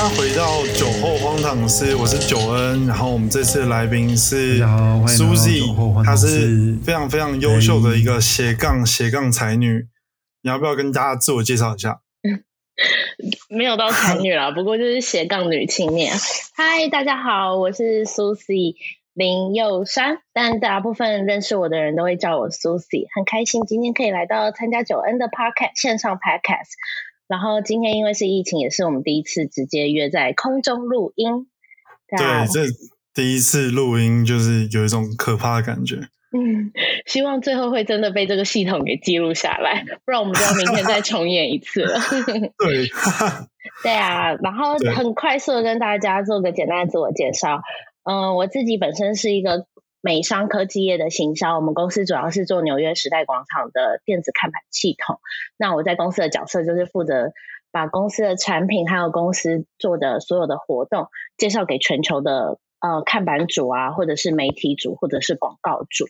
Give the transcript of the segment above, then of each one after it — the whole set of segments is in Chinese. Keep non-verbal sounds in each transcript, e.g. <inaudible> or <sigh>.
家回到酒后荒唐诗，我是九恩，然后我们这次的来宾是 Suzy，她是非常非常优秀的一个斜杠斜杠才女，你要不要跟大家自我介绍一下？<laughs> 没有到才女啦，<laughs> 不过就是斜杠女青年。嗨，大家好，我是 Suzy 林佑山，但大部分认识我的人都会叫我 Suzy，很开心今天可以来到参加九恩的 Podcast 线上 Podcast。然后今天因为是疫情，也是我们第一次直接约在空中录音。对，这第一次录音就是有一种可怕的感觉。<laughs> 嗯，希望最后会真的被这个系统给记录下来，不然我们就要明天再重演一次了。<laughs> 对，<laughs> 对啊。然后很快速的跟大家做个简单的自我介绍。嗯，我自己本身是一个。美商科技业的行销，我们公司主要是做纽约时代广场的电子看板系统。那我在公司的角色就是负责把公司的产品还有公司做的所有的活动介绍给全球的呃看板主啊，或者是媒体主，或者是广告主。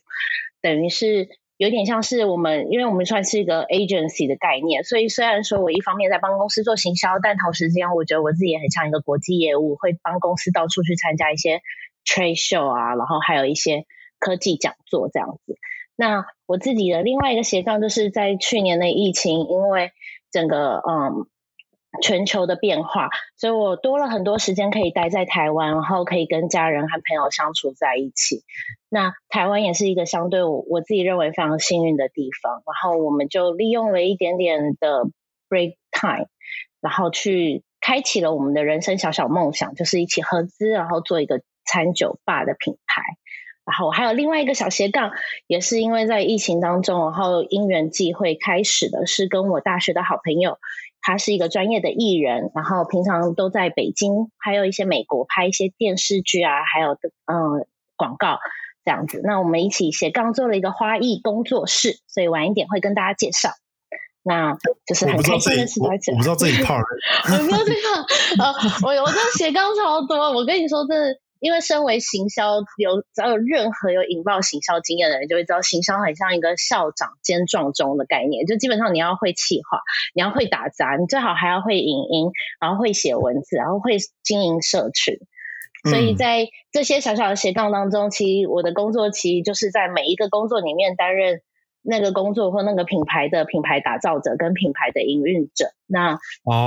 等于是有点像是我们，因为我们算是一个 agency 的概念，所以虽然说我一方面在帮公司做行销，但同时间我觉得我自己也很像一个国际业务，会帮公司到处去参加一些。Trade show 啊，然后还有一些科技讲座这样子。那我自己的另外一个斜杠，就是在去年的疫情，因为整个嗯全球的变化，所以我多了很多时间可以待在台湾，然后可以跟家人和朋友相处在一起。那台湾也是一个相对我我自己认为非常幸运的地方。然后我们就利用了一点点的 break time，然后去开启了我们的人生小小梦想，就是一起合资，然后做一个。餐酒吧的品牌，然后还有另外一个小斜杠，也是因为在疫情当中，然后因缘际会开始的，是跟我大学的好朋友，他是一个专业的艺人，然后平常都在北京，还有一些美国拍一些电视剧啊，还有嗯广告这样子。那我们一起斜杠做了一个花艺工作室，所以晚一点会跟大家介绍。那就是很开心的事情。我不知道这一 part，<laughs> 我不知道这个呃，我我这斜杠超多，我跟你说这。因为身为行销，有只要有任何有引爆行销经验的人，就会知道行销很像一个校长兼壮中的概念。就基本上你要会企划，你要会打杂，你最好还要会影音，然后会写文字，然后会经营社群。所以在这些小小的斜杠当中，其实我的工作其实就是在每一个工作里面担任那个工作或那个品牌的品牌打造者跟品牌的营运者。那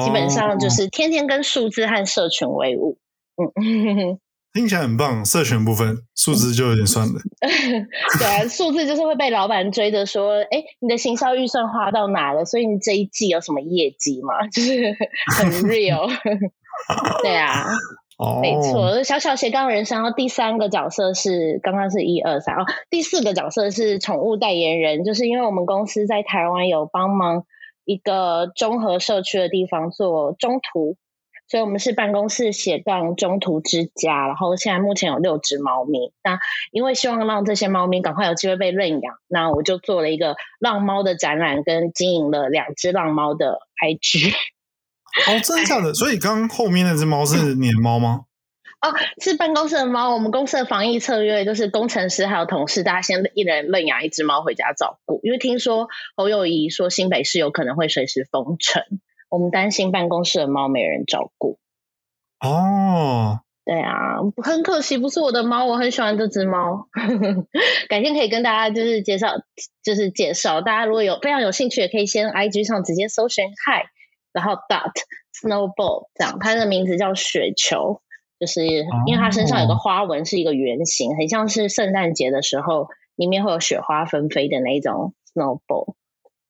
基本上就是天天跟数字和社群为伍。嗯。听起来很棒，社群部分数字就有点算了。<laughs> 对啊，数字就是会被老板追着说：“哎，你的行销预算花到哪了？所以你这一季有什么业绩吗？” <laughs> 就是很 real。<laughs> 对啊，没错，小小斜杠人生。然后第三个角色是刚刚是一二三哦，第四个角色是宠物代言人，就是因为我们公司在台湾有帮忙一个综合社区的地方做中途。所以我们是办公室斜杠中途之家，然后现在目前有六只猫咪。那因为希望让这些猫咪赶快有机会被认养，那我就做了一个浪猫的展览，跟经营了两只浪猫的 IG。哦，真的假的？所以刚后面那只猫是你的猫吗？<laughs> 哦，是办公室的猫。我们公司的防疫策略就是工程师还有同事，大家先一人认养一只猫回家照顾，因为听说侯友谊说新北市有可能会随时封城。我们担心办公室的猫没人照顾。哦，对啊，很可惜不是我的猫，我很喜欢这只猫。<laughs> 改天可以跟大家就是介绍，就是介绍。大家如果有非常有兴趣，也可以先 I G 上直接搜寻 Hi，然后 Dot Snowball 这样，它的名字叫雪球，就是因为它身上有个花纹是一个圆形，很像是圣诞节的时候里面会有雪花纷飞的那种 Snowball。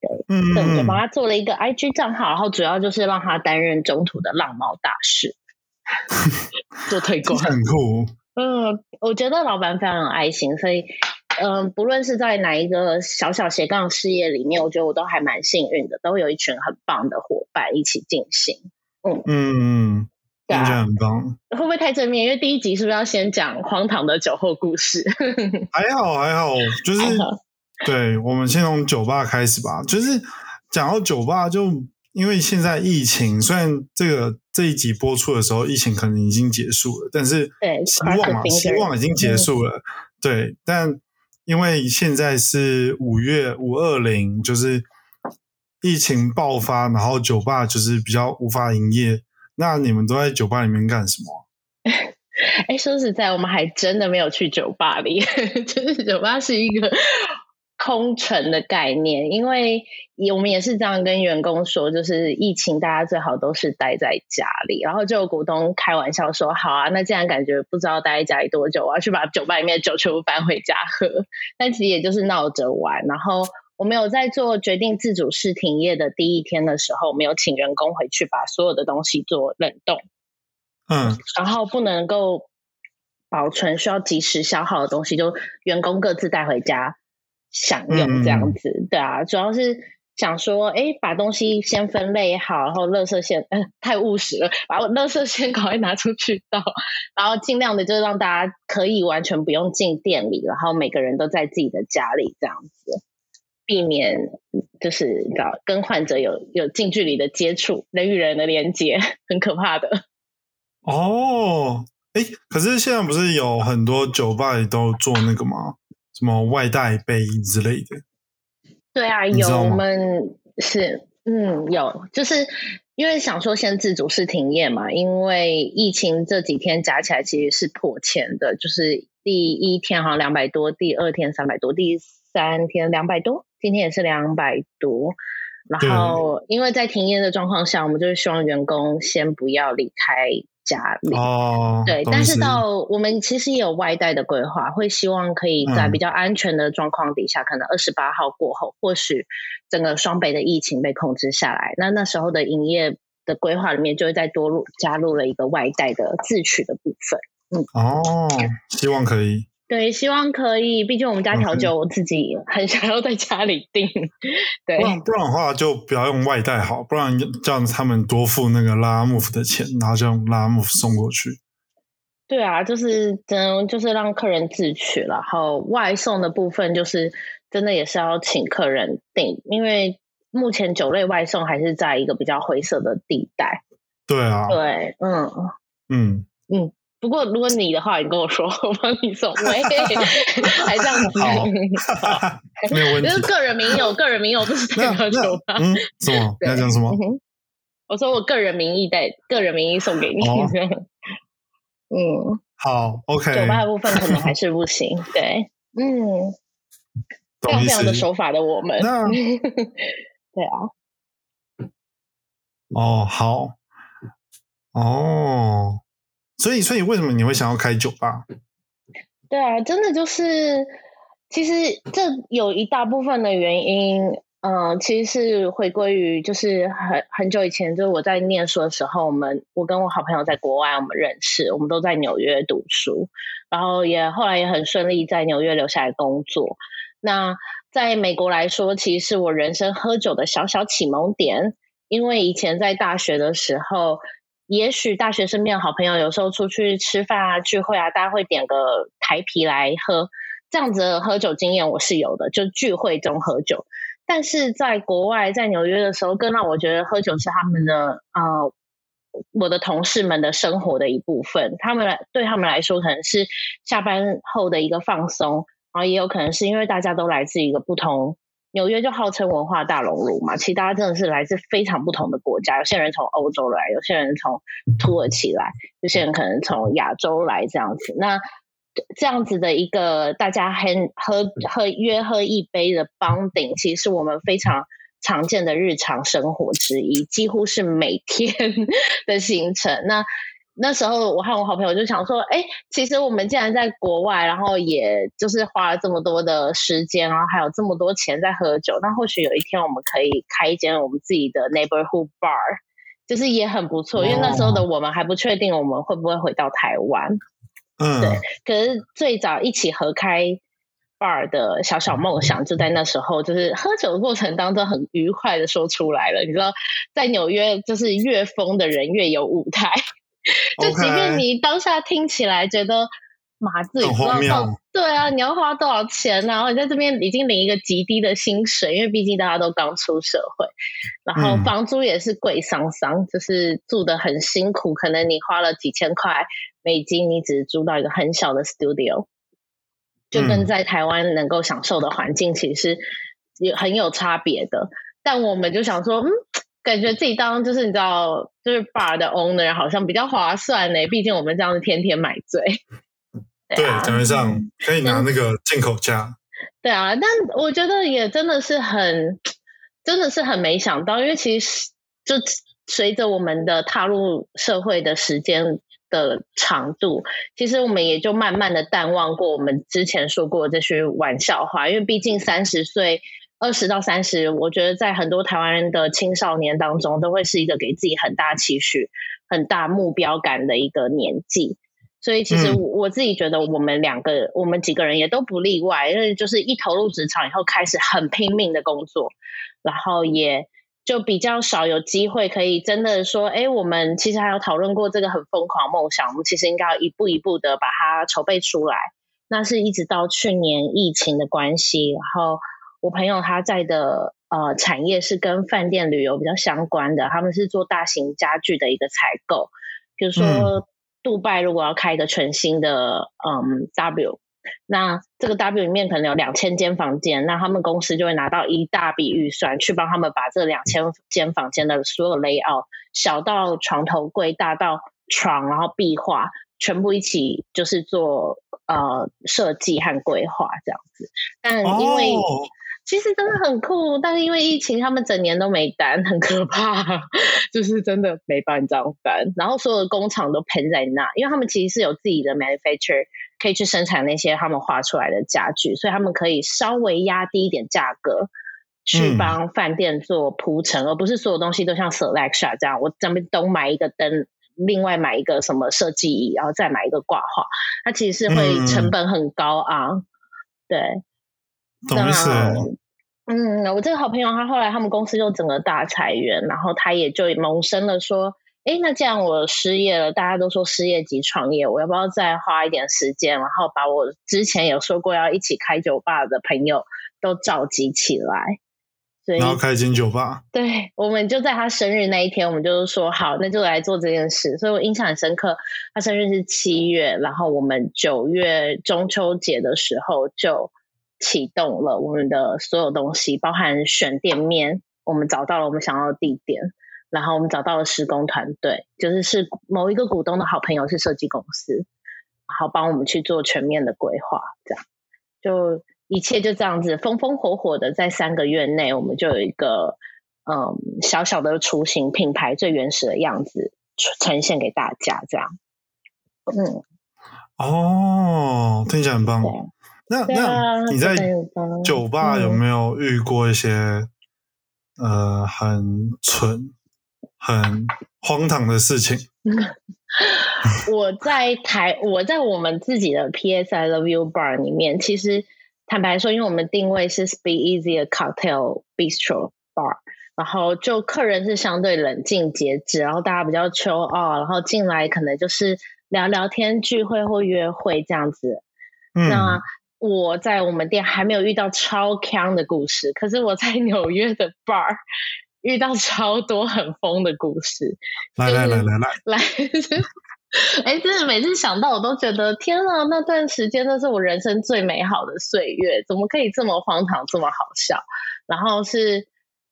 对，嗯，我就帮他做了一个 IG 账号，然后主要就是让他担任中途的浪猫大使，<laughs> 做推广，很酷。嗯，我觉得老板非常有爱心，所以，嗯，不论是在哪一个小小斜杠事业里面，我觉得我都还蛮幸运的，都有一群很棒的伙伴一起进行。嗯嗯，感觉很棒。会不会太正面？因为第一集是不是要先讲荒唐的酒后故事？<laughs> 还好还好，就是。对，我们先从酒吧开始吧。就是讲到酒吧，就因为现在疫情，虽然这个这一集播出的时候，疫情可能已经结束了，但是希望嘛，希望已经结束了。对，但因为现在是五月五二零，就是疫情爆发，然后酒吧就是比较无法营业，那你们都在酒吧里面干什么？<laughs> 哎，说实在，我们还真的没有去酒吧里，<laughs> 就是酒吧是一个空城的概念，因为我们也是这样跟员工说，就是疫情大家最好都是待在家里。然后就有股东开玩笑说：“好啊，那既然感觉不知道待在家里多久，我要去把酒吧里面的酒全部搬回家喝。”但其实也就是闹着玩。然后我们有在做决定自主式停业的第一天的时候，没有请员工回去把所有的东西做冷冻。嗯，然后不能够保存需要及时消耗的东西，就员工各自带回家享用这样子，对啊，主要是想说，哎，把东西先分类好，然后垃圾先，嗯，<laughs> 太务实了，把我垃圾先赶快拿出去倒，然后尽量的就是让大家可以完全不用进店里，然后每个人都在自己的家里这样子，避免就是搞跟患者有有近距离的接触，人与人的连接很可怕的。哦，哎，可是现在不是有很多酒吧里都做那个吗？什么外带杯之类的？对啊，有我们是嗯有，就是因为想说先自主式停业嘛，因为疫情这几天加起来其实是破千的，就是第一天好像两百多，第二天三百多，第三天两百多，今天也是两百多。然后因为在停业的状况下，我们就是希望员工先不要离开。家里哦，对，但是到我们其实也有外带的规划，会希望可以在比较安全的状况底下，可能二十八号过后，或许整个双北的疫情被控制下来，那那时候的营业的规划里面就会再多入加入了一个外带的自取的部分。嗯，哦，希望可以。对，希望可以。毕竟我们家调酒，我自己很想要在家里订。对，不然不然的话，就不要用外带好，不然叫他们多付那个拉木夫的钱，然后就用拉木夫送过去。对啊，就是真就是让客人自取，然后外送的部分就是真的也是要请客人订，因为目前酒类外送还是在一个比较灰色的地带。对啊，对，嗯嗯嗯。不过，如果你的话，你跟我说，<laughs> 我帮你送，喂，还这样子，没有问题。就是个人名义，我个人名义，我不是代表酒吧。嗯，什么？你要讲什么？我说我个人名义带个人名义送给你。<laughs> 嗯，好，OK。酒吧的部分可能还是不行。对，<laughs> 嗯，非常非常的守法的我们。对啊。哦，好。哦。所以，所以为什么你会想要开酒吧？对啊，真的就是，其实这有一大部分的原因，嗯，其实是回归于就是很很久以前，就是我在念书的时候，我们我跟我好朋友在国外，我们认识，我们都在纽约读书，然后也后来也很顺利在纽约留下来工作。那在美国来说，其实是我人生喝酒的小小启蒙点，因为以前在大学的时候。也许大学身边的好朋友有时候出去吃饭啊、聚会啊，大家会点个台啤来喝，这样子的喝酒经验我是有的，就聚会中喝酒。但是在国外，在纽约的时候，更让我觉得喝酒是他们的呃，我的同事们的生活的一部分。他们来对他们来说，可能是下班后的一个放松，然后也有可能是因为大家都来自一个不同。纽约就号称文化大熔炉嘛，其实大家真的是来自非常不同的国家，有些人从欧洲来，有些人从土耳其来，有些人可能从亚洲来这样子。那这样子的一个大家很喝喝约喝一杯的帮顶，其实是我们非常常见的日常生活之一，几乎是每天 <laughs> 的行程。那那时候，我和我好朋友就想说，哎，其实我们既然在国外，然后也就是花了这么多的时间，然后还有这么多钱在喝酒，那或许有一天我们可以开一间我们自己的 neighborhood bar，就是也很不错。因为那时候的我们还不确定我们会不会回到台湾，嗯，对。可是最早一起合开 bar 的小小梦想，就在那时候，就是喝酒的过程当中很愉快的说出来了。你知道，在纽约，就是越疯的人越有舞台。<laughs> 就即便你当下听起来觉得麻醉，不知道对啊，你要花多少钱呢？然后你在这边已经领一个极低的薪水，因为毕竟大家都刚出社会，然后房租也是贵桑桑，就是住的很辛苦。可能你花了几千块美金，你只是租到一个很小的 studio，就跟在台湾能够享受的环境其实是有很有差别的。但我们就想说，嗯。感觉自己当就是你知道，就是 bar 的 owner 好像比较划算呢。毕竟我们这样子天天买醉。对，感觉上可以拿那个进口价。对啊，但我觉得也真的是很，真的是很没想到，因为其实就随着我们的踏入社会的时间的长度，其实我们也就慢慢的淡忘过我们之前说过这些玩笑话，因为毕竟三十岁。二十到三十，我觉得在很多台湾人的青少年当中，都会是一个给自己很大期许、很大目标感的一个年纪。所以，其实我自己觉得，我们两个、我们几个人也都不例外，因为就是一投入职场以后，开始很拼命的工作，然后也就比较少有机会可以真的说，哎，我们其实还有讨论过这个很疯狂梦想，我们其实应该要一步一步的把它筹备出来。那是一直到去年疫情的关系，然后。我朋友他在的呃产业是跟饭店旅游比较相关的，他们是做大型家具的一个采购。比如说，杜拜如果要开一个全新的嗯 W，那这个 W 里面可能有两千间房间，那他们公司就会拿到一大笔预算去帮他们把这两千间房间的所有 layout，小到床头柜，大到床，然后壁画，全部一起就是做呃设计和规划这样子。但因为其实真的很酷，但是因为疫情，他们整年都没单，很可怕，<laughs> 就是真的没办张单。然后所有的工厂都喷在那，因为他们其实是有自己的 manufacturer 可以去生产那些他们画出来的家具，所以他们可以稍微压低一点价格，去帮饭店做铺陈，而不是所有东西都像 Selection 这样，我咱们都买一个灯，另外买一个什么设计椅，然后再买一个挂画，它其实是会成本很高昂，对。懂意思。嗯，我这个好朋友，他后来他们公司就整个大裁员，然后他也就萌生了说，哎，那这样我失业了，大家都说失业即创业，我要不要再花一点时间，然后把我之前有说过要一起开酒吧的朋友都召集起来，然后开间酒吧。对，我们就在他生日那一天，我们就说好，那就来做这件事。所以我印象很深刻，他生日是七月，然后我们九月中秋节的时候就。启动了我们的所有东西，包含选店面，我们找到了我们想要的地点，然后我们找到了施工团队，就是是某一个股东的好朋友是设计公司，然后帮我们去做全面的规划，这样。就一切就这样子风风火火的，在三个月内，我们就有一个嗯小小的雏形品牌最原始的样子呈现给大家，这样，嗯，哦，听起来很棒。那那你在酒吧有没有遇过一些呃很蠢、很荒唐的事情？<laughs> 我在台，我在我们自己的 PS I Love You Bar 里面，其实坦白说，因为我们定位是 Speak Easy 的 Cocktail Bistro Bar，然后就客人是相对冷静节制，然后大家比较 chill 哦，然后进来可能就是聊聊天、聚会或约会这样子。那我在我们店还没有遇到超强的故事，可是我在 <laughs> 纽约的 bar 遇到超多很疯的故事。来来来来来来，<laughs> 哎，真的每次想到我都觉得天啊，那段时间那是我人生最美好的岁月，怎么可以这么荒唐，这么好笑？然后是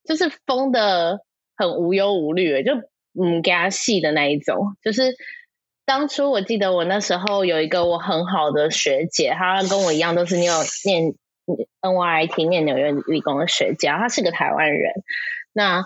就是疯的很无忧无虑，就嗯给他戏的那一种，就是。当初我记得我那时候有一个我很好的学姐，她跟我一样都是念念 N Y I T 念纽约理工的学姐，她是个台湾人。那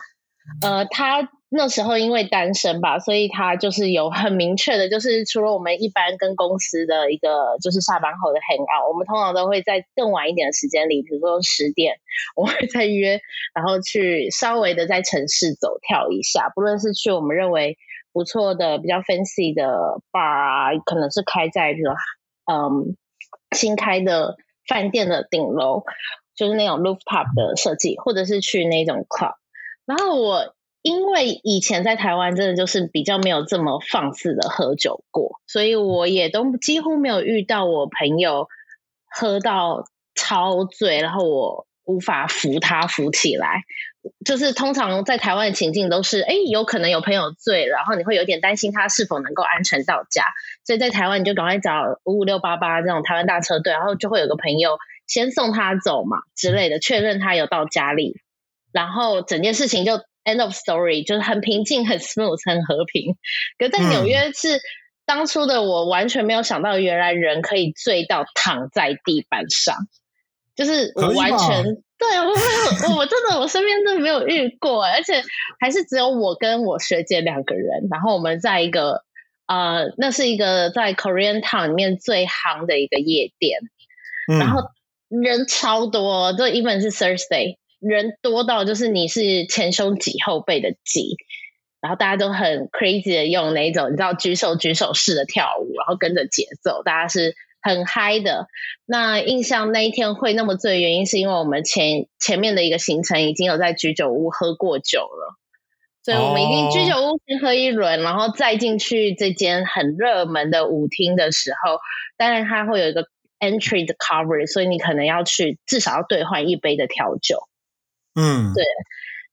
呃，她那时候因为单身吧，所以她就是有很明确的，就是除了我们一般跟公司的一个就是下班后的 hang out，我们通常都会在更晚一点的时间里，比如说十点，我会再约，然后去稍微的在城市走跳一下，不论是去我们认为。不错的，比较 fancy 的 bar 啊，可能是开在比如嗯新开的饭店的顶楼，就是那种 rooftop 的设计，或者是去那种 club。然后我因为以前在台湾真的就是比较没有这么放肆的喝酒过，所以我也都几乎没有遇到我朋友喝到超醉，然后我无法扶他扶起来。就是通常在台湾的情境都是，哎，有可能有朋友醉，然后你会有点担心他是否能够安全到家，所以在台湾你就赶快找五五六八八这种台湾大车队，然后就会有个朋友先送他走嘛之类的，确认他有到家里，然后整件事情就 end of story，就是很平静、很 smooth、很和平。可在纽约是当初的我完全没有想到，原来人可以醉到躺在地板上，就是我完全对我我，我真的我身边真的没有遇过，而且还是只有我跟我学姐两个人，然后我们在一个呃，那是一个在 Korean Town 里面最夯的一个夜店，然后人超多，这 even 是 Thursday。人多到就是你是前胸挤后背的挤，然后大家都很 crazy 的用那种你知道举手举手式的跳舞，然后跟着节奏，大家是很嗨的。那印象那一天会那么醉，原因是因为我们前前面的一个行程已经有在居酒屋喝过酒了，所以我们已经居酒屋先喝一轮，然后再进去这间很热门的舞厅的时候，当然它会有一个 entry 的 cover，所以你可能要去至少要兑换一杯的调酒。嗯，对，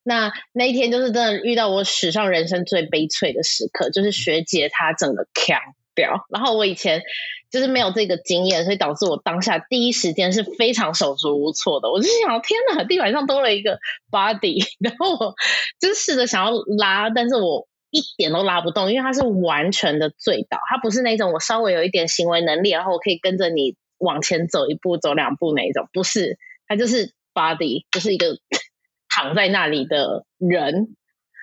那那一天就是真的遇到我史上人生最悲催的时刻，就是学姐她整个强掉，然后我以前就是没有这个经验，所以导致我当下第一时间是非常手足无措的。我就想，天哪，地板上多了一个 body，<laughs> 然后我就试着想要拉，但是我一点都拉不动，因为他是完全的醉倒，他不是那种我稍微有一点行为能力，然后我可以跟着你往前走一步、走两步那一种，不是，他就是 body，就是一个。<laughs> 躺在那里的人，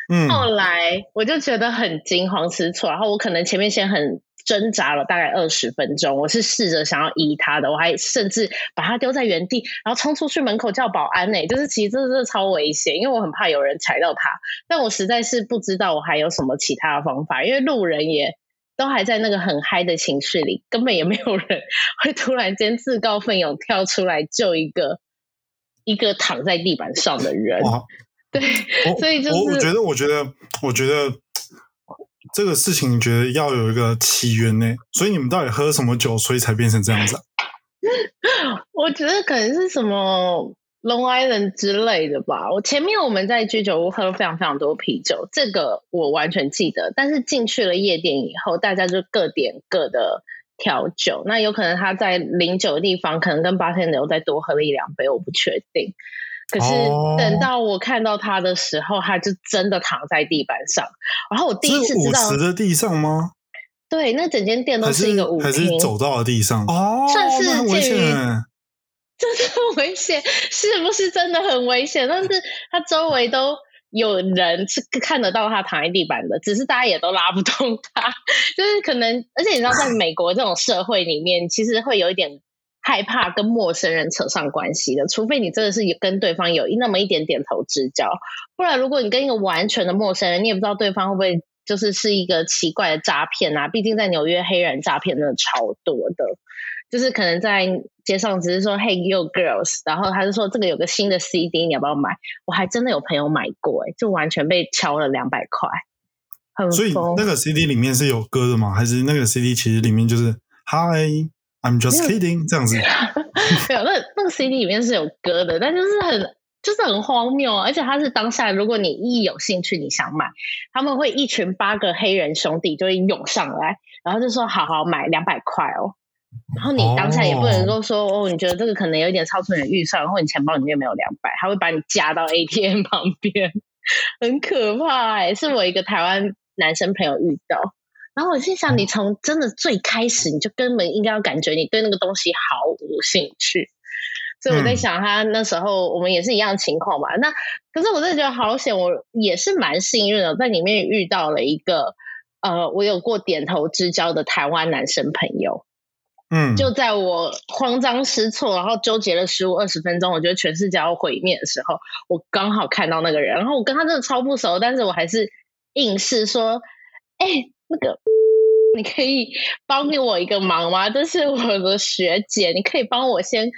嗯，后来我就觉得很惊慌失措，然后我可能前面先很挣扎了大概二十分钟，我是试着想要移他的，我还甚至把他丢在原地，然后冲出去门口叫保安呢，就是其实这是超危险，因为我很怕有人踩到他，但我实在是不知道我还有什么其他的方法，因为路人也都还在那个很嗨的情绪里，根本也没有人会突然间自告奋勇跳出来救一个。一个躺在地板上的人，<laughs> 对，所以就是我我觉得，我觉得，我觉得这个事情，觉得要有一个起源呢。所以你们到底喝什么酒，所以才变成这样子？<laughs> 我觉得可能是什么 Long Island 之类的吧。我前面我们在居酒屋喝了非常非常多啤酒，这个我完全记得。但是进去了夜店以后，大家就各点各的。调酒，那有可能他在零酒的地方，可能跟八天牛再多喝了一两杯，我不确定。可是等到我看到他的时候，他就真的躺在地板上。然后我第一次知道，的地上吗？对，那整间店都是一个舞厅，走到了地上哦，算是很危险，<laughs> 真的很危险，是不是真的很危险？但是他周围都。有人是看得到他躺在地板的，只是大家也都拉不动他，<laughs> 就是可能，而且你知道，在美国这种社会里面，其实会有一点害怕跟陌生人扯上关系的，除非你真的是跟对方有那么一点点头之交，不然如果你跟一个完全的陌生人，你也不知道对方会不会就是是一个奇怪的诈骗啊，毕竟在纽约黑人诈骗真的超多的。就是可能在街上只是说 Hey you girls，然后他就说这个有个新的 CD，你要不要买？我还真的有朋友买过，哎，就完全被敲了两百块，很所以那个 CD 里面是有歌的吗？还是那个 CD 其实里面就是 Hi I'm just kidding 这样子？<laughs> 没有，那那个 CD 里面是有歌的，但就是很就是很荒谬，啊而且他是当下，如果你一有兴趣你想买，他们会一群八个黑人兄弟就会涌上来，然后就说好好买两百块哦。然后你当下也不能够说哦，你觉得这个可能有点超出你的预算，然后你钱包里面没有两百，他会把你夹到 ATM 旁边，<laughs> 很可怕哎！是我一个台湾男生朋友遇到，然后我心想，你从真的最开始你就根本应该要感觉你对那个东西毫无兴趣，所以我在想他那时候我们也是一样情况嘛。那可是我真的觉得好险，我也是蛮幸运的，在里面遇到了一个呃，我有过点头之交的台湾男生朋友。嗯，就在我慌张失措，然后纠结了十五二十分钟，我觉得全世界要毁灭的时候，我刚好看到那个人，然后我跟他真的超不熟，但是我还是硬是说：“哎，那个，你可以帮我一个忙吗？这是我的学姐，你可以帮我先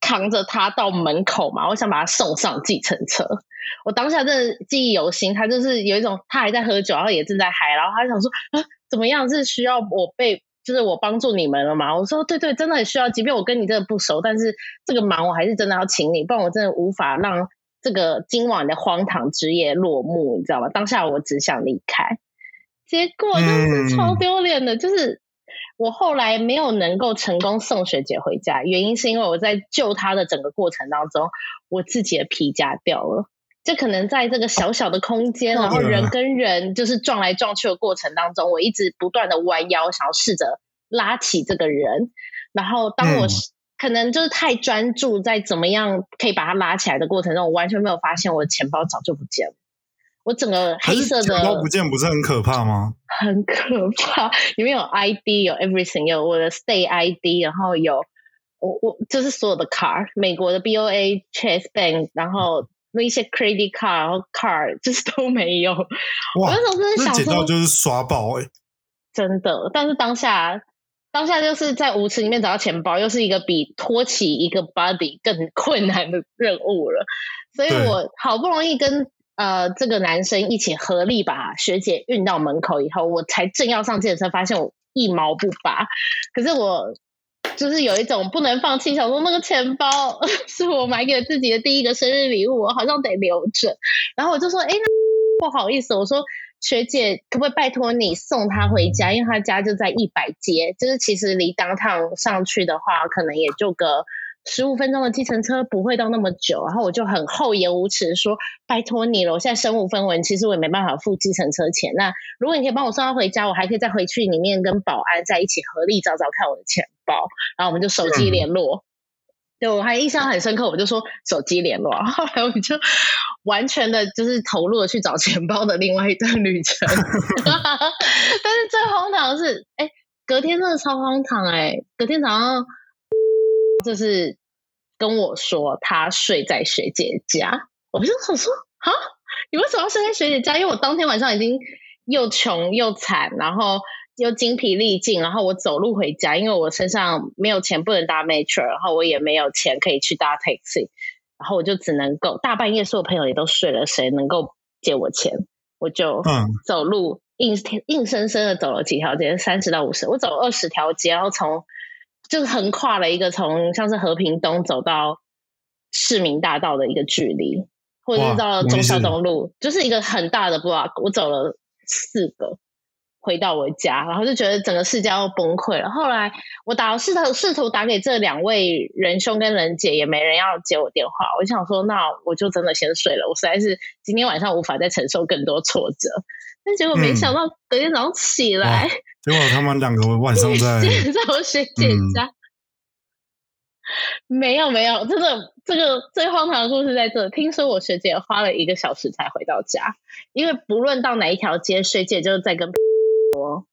扛着她到门口吗？我想把她送上计程车。”我当下真的记忆犹新，他就是有一种他还在喝酒，然后也正在嗨，然后他想说：“啊，怎么样？是需要我被？”就是我帮助你们了嘛？我说对对，真的很需要。即便我跟你真的不熟，但是这个忙我还是真的要请你，不然我真的无法让这个今晚的荒唐之夜落幕，你知道吗？当下我只想离开，结果真是超丢脸的。就是我后来没有能够成功送学姐回家，原因是因为我在救她的整个过程当中，我自己的皮夹掉了。就可能在这个小小的空间，然后人跟人就是撞来撞去的过程当中，我一直不断的弯腰，想要试着拉起这个人。然后当我可能就是太专注在怎么样可以把他拉起来的过程中，我完全没有发现我的钱包早就不见了。我整个黑色的钱包不见，不是很可怕吗？很可怕，里面有 ID，有 everything，有我的 stay ID，然后有我我就是所有的卡，美国的 BOA、Chase Bank，然后。那一些 credit card，然后 card <laughs> 就是都没有。我那时候真的想说，捡到就是刷爆哎，真的。但是当下，当下就是在舞池里面找到钱包，又是一个比托起一个 body 更困难的任务了。所以我好不容易跟呃这个男生一起合力把学姐运到门口以后，我才正要上健身车，发现我一毛不拔。可是我。就是有一种不能放弃，想说那个钱包 <laughs> 是我买给自己的第一个生日礼物，我好像得留着。然后我就说：“哎，不好意思，我说学姐，可不可以拜托你送他回家？因为他家就在一百街，就是其实离当趟上去的话，可能也就个。”十五分钟的计程车不会到那么久，然后我就很厚颜无耻说：“拜托你了，我现在身无分文，其实我也没办法付计程车钱。那如果你可以帮我送他回家，我还可以再回去里面跟保安在一起合力找找看我的钱包。然后我们就手机联络。对我还印象很深刻，我就说手机联络。后来我们就完全的就是投入了去找钱包的另外一段旅程。<laughs> 但是最荒唐的是，哎，隔天真的超荒唐哎，隔天早上。就是跟我说他睡在学姐家，我就想说啊，你为什么要睡在学姐家？因为我当天晚上已经又穷又惨，然后又精疲力尽，然后我走路回家，因为我身上没有钱不能搭 metro，然后我也没有钱可以去搭 taxi，然后我就只能够大半夜所有朋友也都睡了，谁能够借我钱？我就走路硬硬生生的走了几条街，三十到五十，我走二十条街，然后从。就是横跨了一个从像是和平东走到市民大道的一个距离，或者是到中孝东路，就是一个很大的 block。我走了四个，回到我家，然后就觉得整个世界要崩溃了。后来我打试图试图打给这两位仁兄跟仁姐，也没人要接我电话。我就想说，那我就真的先睡了。我实在是今天晚上无法再承受更多挫折。但结果没想到，隔天早上起来，结果他们两个晚上在 <laughs> 在我学姐家，没有没有，真的这个最荒唐的故事在这。听说我学姐花了一个小时才回到家，因为不论到哪一条街，学姐就在跟 <laughs> 说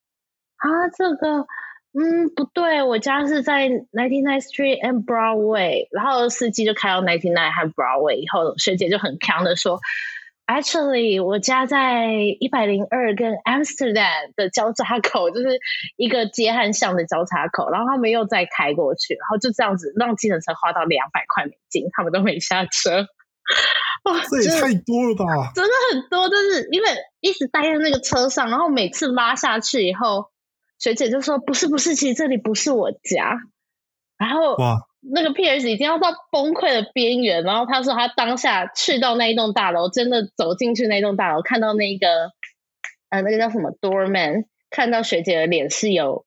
啊，这个嗯不对，我家是在 Ninety Nine Street and Broadway，然后司机就开到 Ninety Nine 和 Broadway 以后，学姐就很强的说。Actually，我家在一百零二跟 Amsterdam 的交叉口，就是一个街和巷的交叉口。然后他们又再开过去，然后就这样子让计程车花到两百块美金，他们都没下车。哇，这也太多了吧！真的很多，就是因为一直待在那个车上，然后每次拉下去以后，学姐就说：“不是，不是，其实这里不是我家。”然后哇。那个 P.S. 已经要到崩溃的边缘，然后他说他当下去到那一栋大楼，真的走进去那栋大楼，看到那个呃那个叫什么 Doorman，看到学姐的脸是有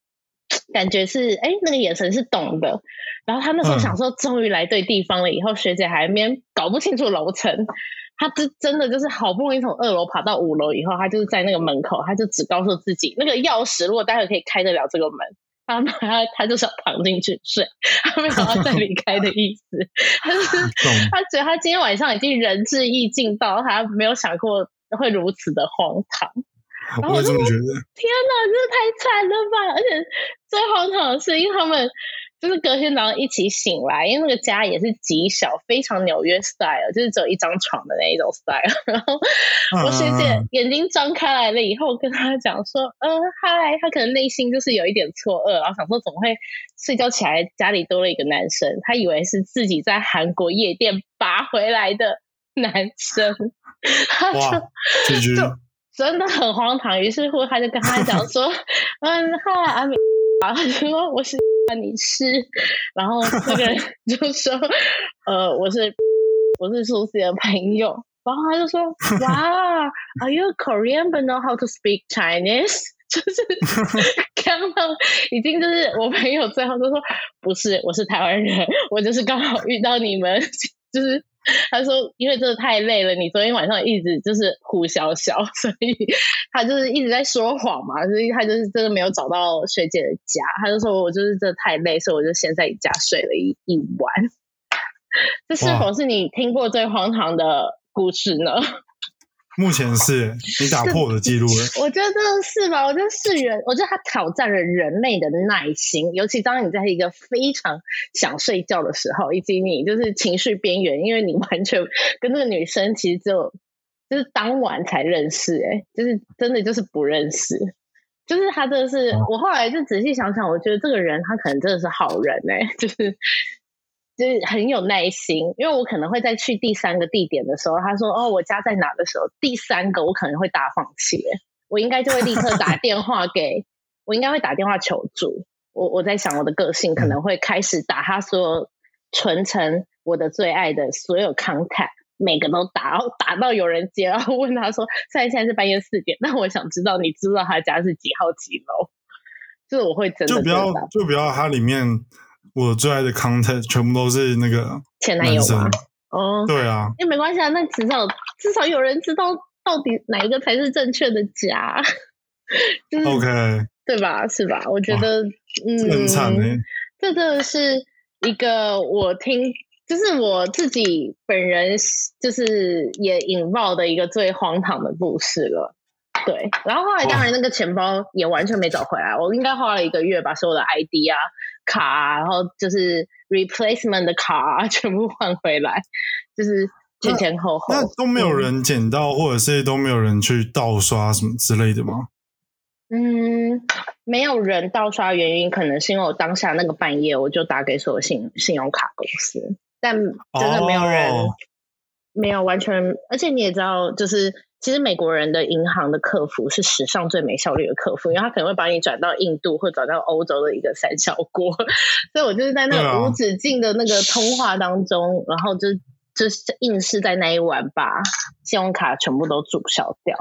感觉是哎那个眼神是懂的，然后他那时候想说终于来对地方了，以后学姐还没搞不清楚楼层，他真真的就是好不容易从二楼爬到五楼以后，他就是在那个门口，他就只告诉自己那个钥匙如果待会可以开得了这个门。他他他就想躺进去睡，<laughs> 他没有要再离开的意思。<laughs> 他是他觉得他今天晚上已经仁至义尽到，他没有想过会如此的荒唐。然后我就觉得，天哪，这太惨了吧！而且最荒唐的是，因为他们。就是隔天早上一起醒来，因为那个家也是极小，非常纽约 style，就是只有一张床的那一种 style。<laughs> 然后我学姐眼睛张开来了以后，跟他讲说：“嗯，嗨。”他可能内心就是有一点错愕，然后想说怎么会睡觉起来家里多了一个男生？他以为是自己在韩国夜店拔回来的男生，他就就真的很荒唐。于是乎，他就跟他讲说：“嗯，嗨，阿米。”然后说我是你是，<laughs> 然后那个人就说呃我是我是苏西的朋友，然后他就说哇，Are you Korean but know how to speak Chinese？<laughs> 就是 <laughs> 刚刚已经就是我朋友最后就说不是，我是台湾人，我就是刚好遇到你们就是他说，因为真的太累了，你昨天晚上一直就是呼小小，<laughs> 所以他就是一直在说谎嘛，所以他就是真的没有找到学姐的家。他就说我就是真的太累，所以我就先在你家睡了一一晚。<laughs> 这是否是你听过最荒唐的故事呢？目前 <laughs> 是你打破我的记录了，<laughs> 我觉得是吧？我觉得是人，我觉得他挑战了人类的耐心，尤其当你在一个非常想睡觉的时候，以及你就是情绪边缘，因为你完全跟那个女生其实只有就是当晚才认识，哎，就是真的就是不认识，就是他真的是我后来就仔细想想，我觉得这个人他可能真的是好人哎，就是。就是很有耐心，因为我可能会在去第三个地点的时候，他说：“哦，我家在哪？”的时候，第三个我可能会大放弃，我应该就会立刻打 <laughs> 电话给，我应该会打电话求助。我我在想，我的个性可能会开始打他所有存成我的最爱的所有 contact，每个都打，然 <laughs> 后打到有人接，然后问他说：“虽然现在是半夜四点，那我想知道你知道他家是几号几楼？”就是我会真的就不要就不要他里面。我最爱的 content 全部都是那个前男友吗？哦，对啊，那没关系啊，那至少至少有人知道到底哪一个才是正确的家，<laughs> 就是 OK，对吧？是吧？我觉得，嗯，很惨哎，这真的是一个我听，就是我自己本人就是也引爆的一个最荒唐的故事了。对，然后后来当然那个钱包也完全没找回来，我应该花了一个月把所有的 ID 啊。卡，啊，然后就是 replacement 的卡啊，全部换回来，<laughs> 就是前前后后。那都没有人捡到，或者是都没有人去盗刷什么之类的吗？嗯，没有人盗刷，原因可能是因为我当下那个半夜，我就打给所有信信用卡公司，但真的没有人，没有完全，而且你也知道，就是。其实美国人的银行的客服是史上最没效率的客服，因为他可能会把你转到印度或转到欧洲的一个三小国，<laughs> 所以我就是在那个无止境的那个通话当中，然后就就是硬是在那一晚把信用卡全部都注销掉，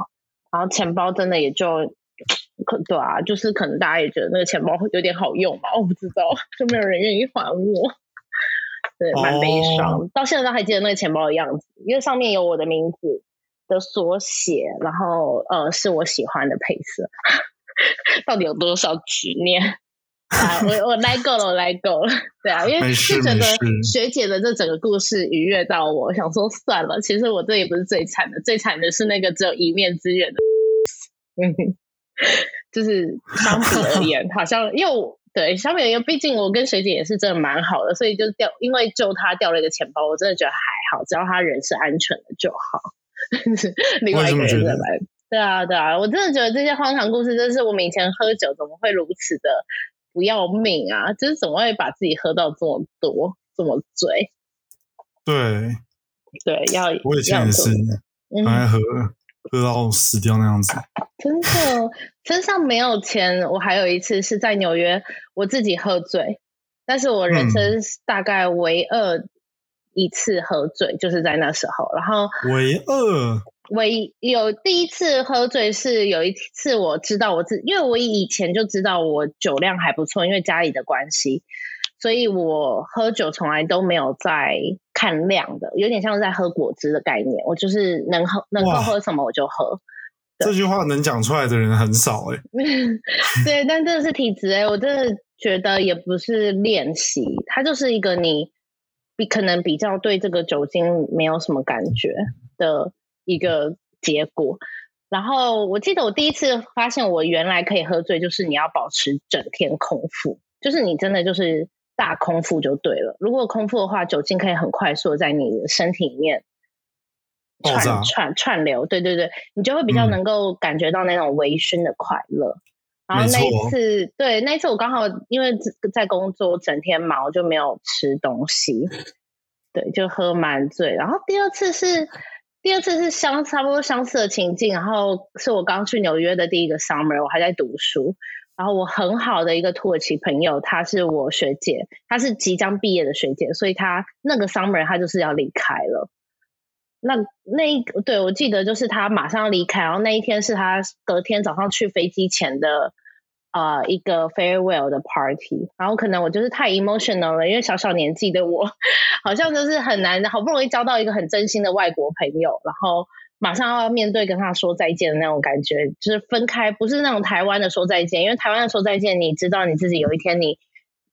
然后钱包真的也就可对啊，就是可能大家也觉得那个钱包有点好用嘛，我不知道，就没有人愿意还我，对，蛮悲伤，到现在都还记得那个钱包的样子，因为上面有我的名字。的缩写，然后呃，是我喜欢的配色，<laughs> 到底有多少执念？啊，我我来够了，我来够了，对啊，因为就觉得学姐的这整个故事愉悦到我，想说算了，其实我这也不是最惨的，最惨的是那个只有一面之缘的，<laughs> 嗯，就是相比而言，好像又对相比而言，毕竟我跟学姐也是真的蛮好的，所以就掉，因为就她掉了一个钱包，我真的觉得还好，只要她人是安全的就好。<laughs> 另外一个人在来，对啊，对啊，我真的觉得这些荒唐故事，真是我们以前喝酒怎么会如此的不要命啊？就是怎么会把自己喝到这么多，这么醉？对，对，要我以前也是，爱喝喝到死掉那样子。真的，身上没有钱。我还有一次是在纽约，我自己喝醉，但是我人生大概唯二。一次喝醉就是在那时候，然后唯二唯有第一次喝醉是有一次我知道我自，因为我以前就知道我酒量还不错，因为家里的关系，所以我喝酒从来都没有在看量的，有点像是在喝果汁的概念，我就是能喝能够喝什么我就喝。这句话能讲出来的人很少哎。<laughs> 对，但这是体质哎，我真的觉得也不是练习，它就是一个你。比可能比较对这个酒精没有什么感觉的一个结果。然后我记得我第一次发现我原来可以喝醉，就是你要保持整天空腹，就是你真的就是大空腹就对了。如果空腹的话，酒精可以很快速在你的身体里面串串串流，对对对，你就会比较能够感觉到那种微醺的快乐。然后那一次，对那一次我刚好因为在工作，整天忙，就没有吃东西，对，就喝满醉。然后第二次是第二次是相差不多相似的情境，然后是我刚去纽约的第一个 summer，我还在读书。然后我很好的一个土耳其朋友，她是我学姐，她是即将毕业的学姐，所以她那个 summer 她就是要离开了。那那一对我记得就是他马上要离开，然后那一天是他隔天早上去飞机前的呃一个 farewell 的 party，然后可能我就是太 emotional 了，因为小小年纪的我，好像就是很难，好不容易交到一个很真心的外国朋友，然后马上要面对跟他说再见的那种感觉，就是分开，不是那种台湾的说再见，因为台湾的说再见，你知道你自己有一天你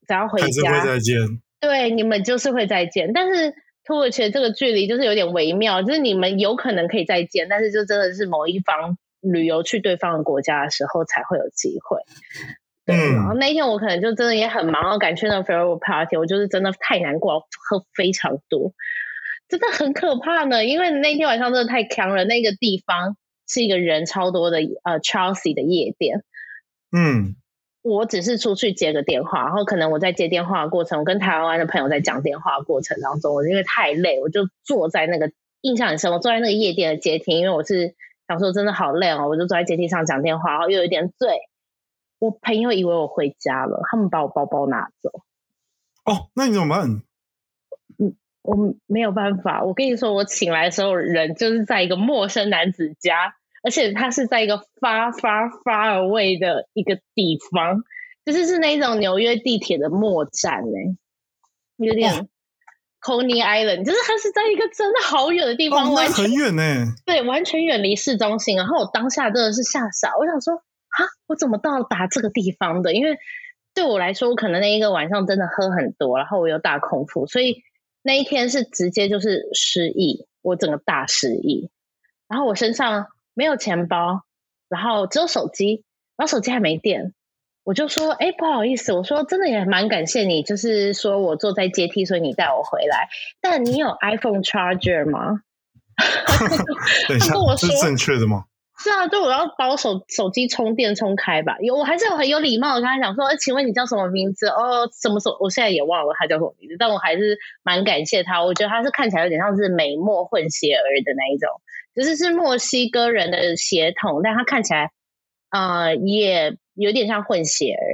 只要回家再见，对，你们就是会再见，但是土耳其这个距离就是有点微妙，就是你们有可能可以再见，但是就真的是某一方。旅游去对方的国家的时候才会有机会，对。然后那一天我可能就真的也很忙，我赶去那 farewell party，我就是真的太难过，喝非常多，真的很可怕呢。因为那天晚上真的太强了，那个地方是一个人超多的呃 Chelsea 的夜店。嗯，我只是出去接个电话，然后可能我在接电话的过程，我跟台湾的朋友在讲电话过程当中，我因为太累，我就坐在那个印象很深，我坐在那个夜店的阶梯，因为我是。想说真的好累哦，我就坐在阶梯上讲电话，然后又有点醉。我朋友以为我回家了，他们把我包包拿走。哦，那你怎么办？嗯，我没有办法。我跟你说，我醒来的时候，人就是在一个陌生男子家，而且它是在一个发发发而位的一个地方，就是是那种纽约地铁的末站呢，有点。Coney Island，就是它是在一个真的好远的地方，完很远呢。对，完全远离市中心。然后我当下真的是吓傻，我想说啊，我怎么到达这个地方的？因为对我来说，我可能那一个晚上真的喝很多，然后我又大空腹，所以那一天是直接就是失忆，我整个大失忆。然后我身上没有钱包，然后只有手机，然后手机还没电。我就说，哎，不好意思，我说真的也蛮感谢你，就是说我坐在阶梯，所以你带我回来。但你有 iPhone charger 吗？<laughs> 等一下，是正确的吗？是啊，就我要把我手手机充电充开吧。有，我还是很有礼貌的跟他讲说，哎，请问你叫什么名字？哦，什么时候？我现在也忘了他叫什么名字，但我还是蛮感谢他。我觉得他是看起来有点像是美墨混血儿的那一种，就是是墨西哥人的血统，但他看起来，呃，也。有点像混血儿，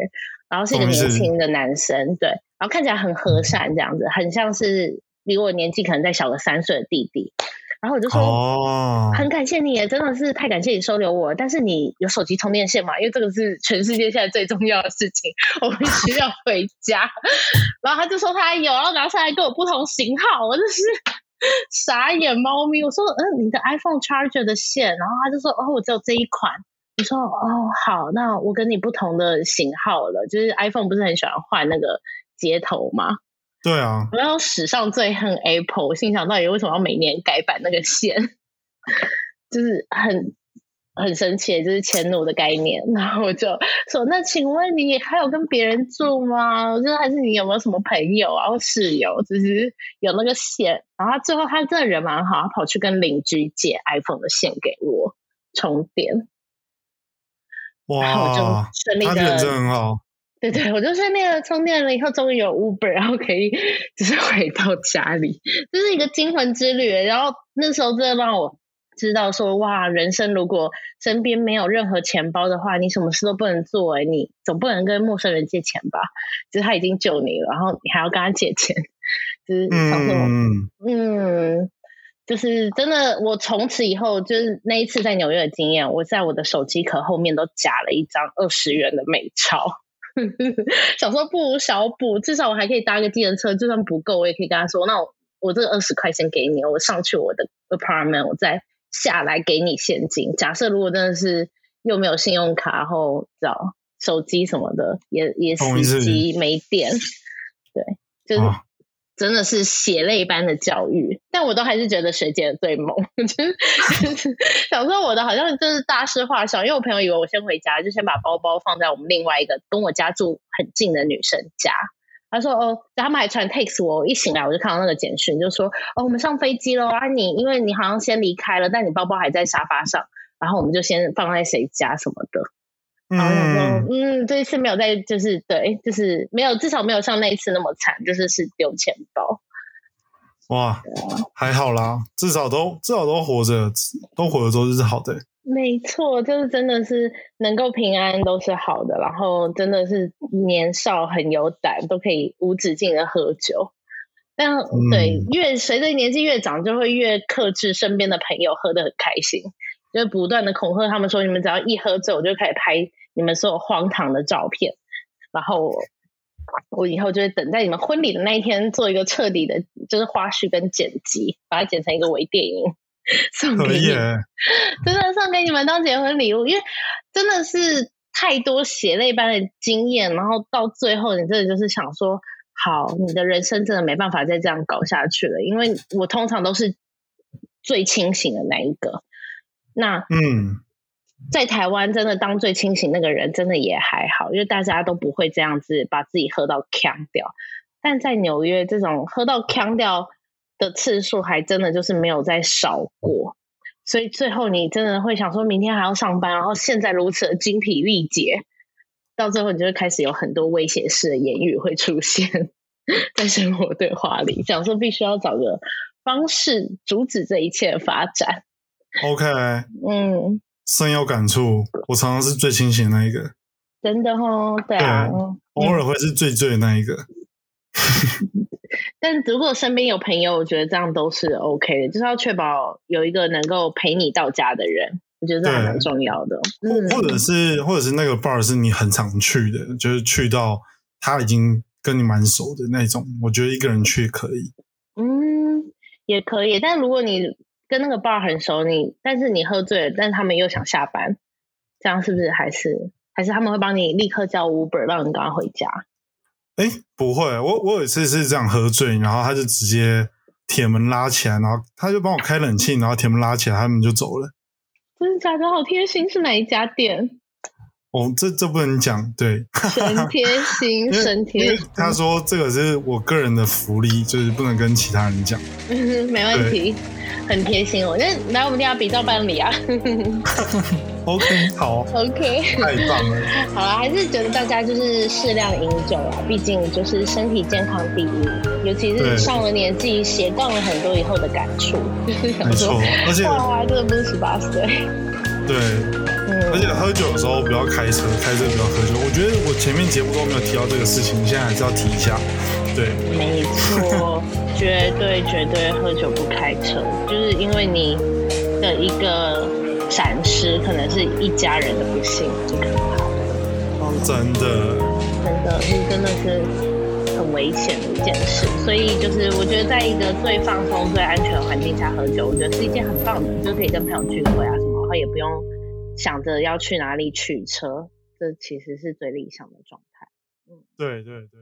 然后是一个年轻的男生，对，然后看起来很和善，这样子，很像是比我年纪可能再小个三岁的弟弟。然后我就说，哦，很感谢你，真的是太感谢你收留我。但是你有手机充电线吗？因为这个是全世界现在最重要的事情，<laughs> 我必须要回家。<laughs> 然后他就说他有，然后拿出来跟我不同型号，我就是 <laughs> 傻眼猫咪。我说，嗯，你的 iPhone charger 的线，然后他就说，哦，我只有这一款。我说哦好，那我跟你不同的型号了，就是 iPhone 不是很喜欢换那个接头吗？对啊，我要史上最恨 Apple，我心想到底为什么要每年改版那个线，<laughs> 就是很很神奇，就是迁怒的概念。然后我就说，那请问你还有跟别人住吗？我说还是你有没有什么朋友啊或室友，就是有那个线？然后最后他这人蛮好，他跑去跟邻居借 iPhone 的线给我充电。哇，我就顺利的，真的很好。对对，我就是那个充电了以后，终于有 Uber，然后可以就是回到家里，这是一个惊魂之旅。然后那时候真的让我知道说，哇，人生如果身边没有任何钱包的话，你什么事都不能做。哎，你总不能跟陌生人借钱吧？就是他已经救你了，然后你还要跟他借钱，就是嗯嗯。就是真的，我从此以后就是那一次在纽约的经验，我在我的手机壳后面都夹了一张二十元的美钞，<laughs> 想说不如小补，至少我还可以搭个计程车，就算不够，我也可以跟他说，那我我这个二十块钱给你，我上去我的 apartment，我再下来给你现金。假设如果真的是又没有信用卡，然后找手机什么的也也死机没电，<laughs> 对，就是。真的是血泪般的教育，但我都还是觉得学姐最猛。<laughs> 就是想说我的好像就是大事化小，因为我朋友以为我先回家，就先把包包放在我们另外一个跟我家住很近的女生家。他说：“哦，他们还传 text 我，我一醒来我就看到那个简讯，就说：哦，我们上飞机了啊！你因为你好像先离开了，但你包包还在沙发上，然后我们就先放在谁家什么的。”然后说，嗯，这一次没有在，就是对，就是没有，至少没有像那一次那么惨，就是是丢钱包。哇，还好啦，至少都至少都活着，都活着都是好的。没错，就是真的是能够平安都是好的，然后真的是年少很有胆，都可以无止境的喝酒。但对，越随着年纪越长，就会越克制身边的朋友喝的很开心，就不断的恐吓他们说，你们只要一喝醉，我就开始拍。你们所有荒唐的照片，然后我以后就会等在你们婚礼的那一天做一个彻底的，就是花絮跟剪辑，把它剪成一个微电影送给你，真的送给你们当结婚礼物，因为真的是太多血泪般的经验，然后到最后你真的就是想说，好，你的人生真的没办法再这样搞下去了，因为我通常都是最清醒的那一个，那嗯。在台湾，真的当最清醒那个人，真的也还好，因为大家都不会这样子把自己喝到呛掉。但在纽约，这种喝到呛掉的次数，还真的就是没有再少过。所以最后，你真的会想说，明天还要上班，然后现在如此的精疲力竭，到最后你就会开始有很多威胁式的言语会出现在生活对话里，想说必须要找个方式阻止这一切的发展。OK，嗯。深有感触，我常常是最清醒的那一个，真的哦，对啊，偶尔会是最醉的那一个。<laughs> 但如果身边有朋友，我觉得这样都是 OK 的，就是要确保有一个能够陪你到家的人，我觉得这还蛮重要的。或或者是或者是那个 bar 是你很常去的，就是去到他已经跟你蛮熟的那种，我觉得一个人去可以。嗯，也可以，但如果你。跟那个 bar 很熟，你但是你喝醉了，但是他们又想下班，这样是不是还是还是他们会帮你立刻叫 Uber 让你赶快回家？哎，不会，我我有一次是这样喝醉，然后他就直接铁门拉起来，然后他就帮我开冷气，然后铁门拉起来，他们就走了。真的假的？好贴心，是哪一家店？哦，这这不能讲，对，<laughs> 神贴心，神贴心。他说这个是我个人的福利，就是不能跟其他人讲。<laughs> 没问题。很贴心哦，那来我们家比照办理啊。<laughs> OK，好。OK，太棒了。好了，还是觉得大家就是适量饮酒啊，毕竟就是身体健康第一，尤其是上了年纪斜杠了很多以后的感触。没错，而且哇，真的不是十八岁。对，而且喝酒的时候不要开车，开车不要喝酒。我觉得我前面节目都没有提到这个事情，现在还是要提一下。对，没错。绝对绝对喝酒不开车，就是因为你的一个闪失，可能是一家人的不幸，很可怕的。真的，真的，是真的是很危险的一件事。所以就是我觉得，在一个最放松、最安全的环境下喝酒，我觉得是一件很棒的，就可以跟朋友聚会啊后也不用想着要去哪里取车，这其实是最理想的状态。嗯，对对对。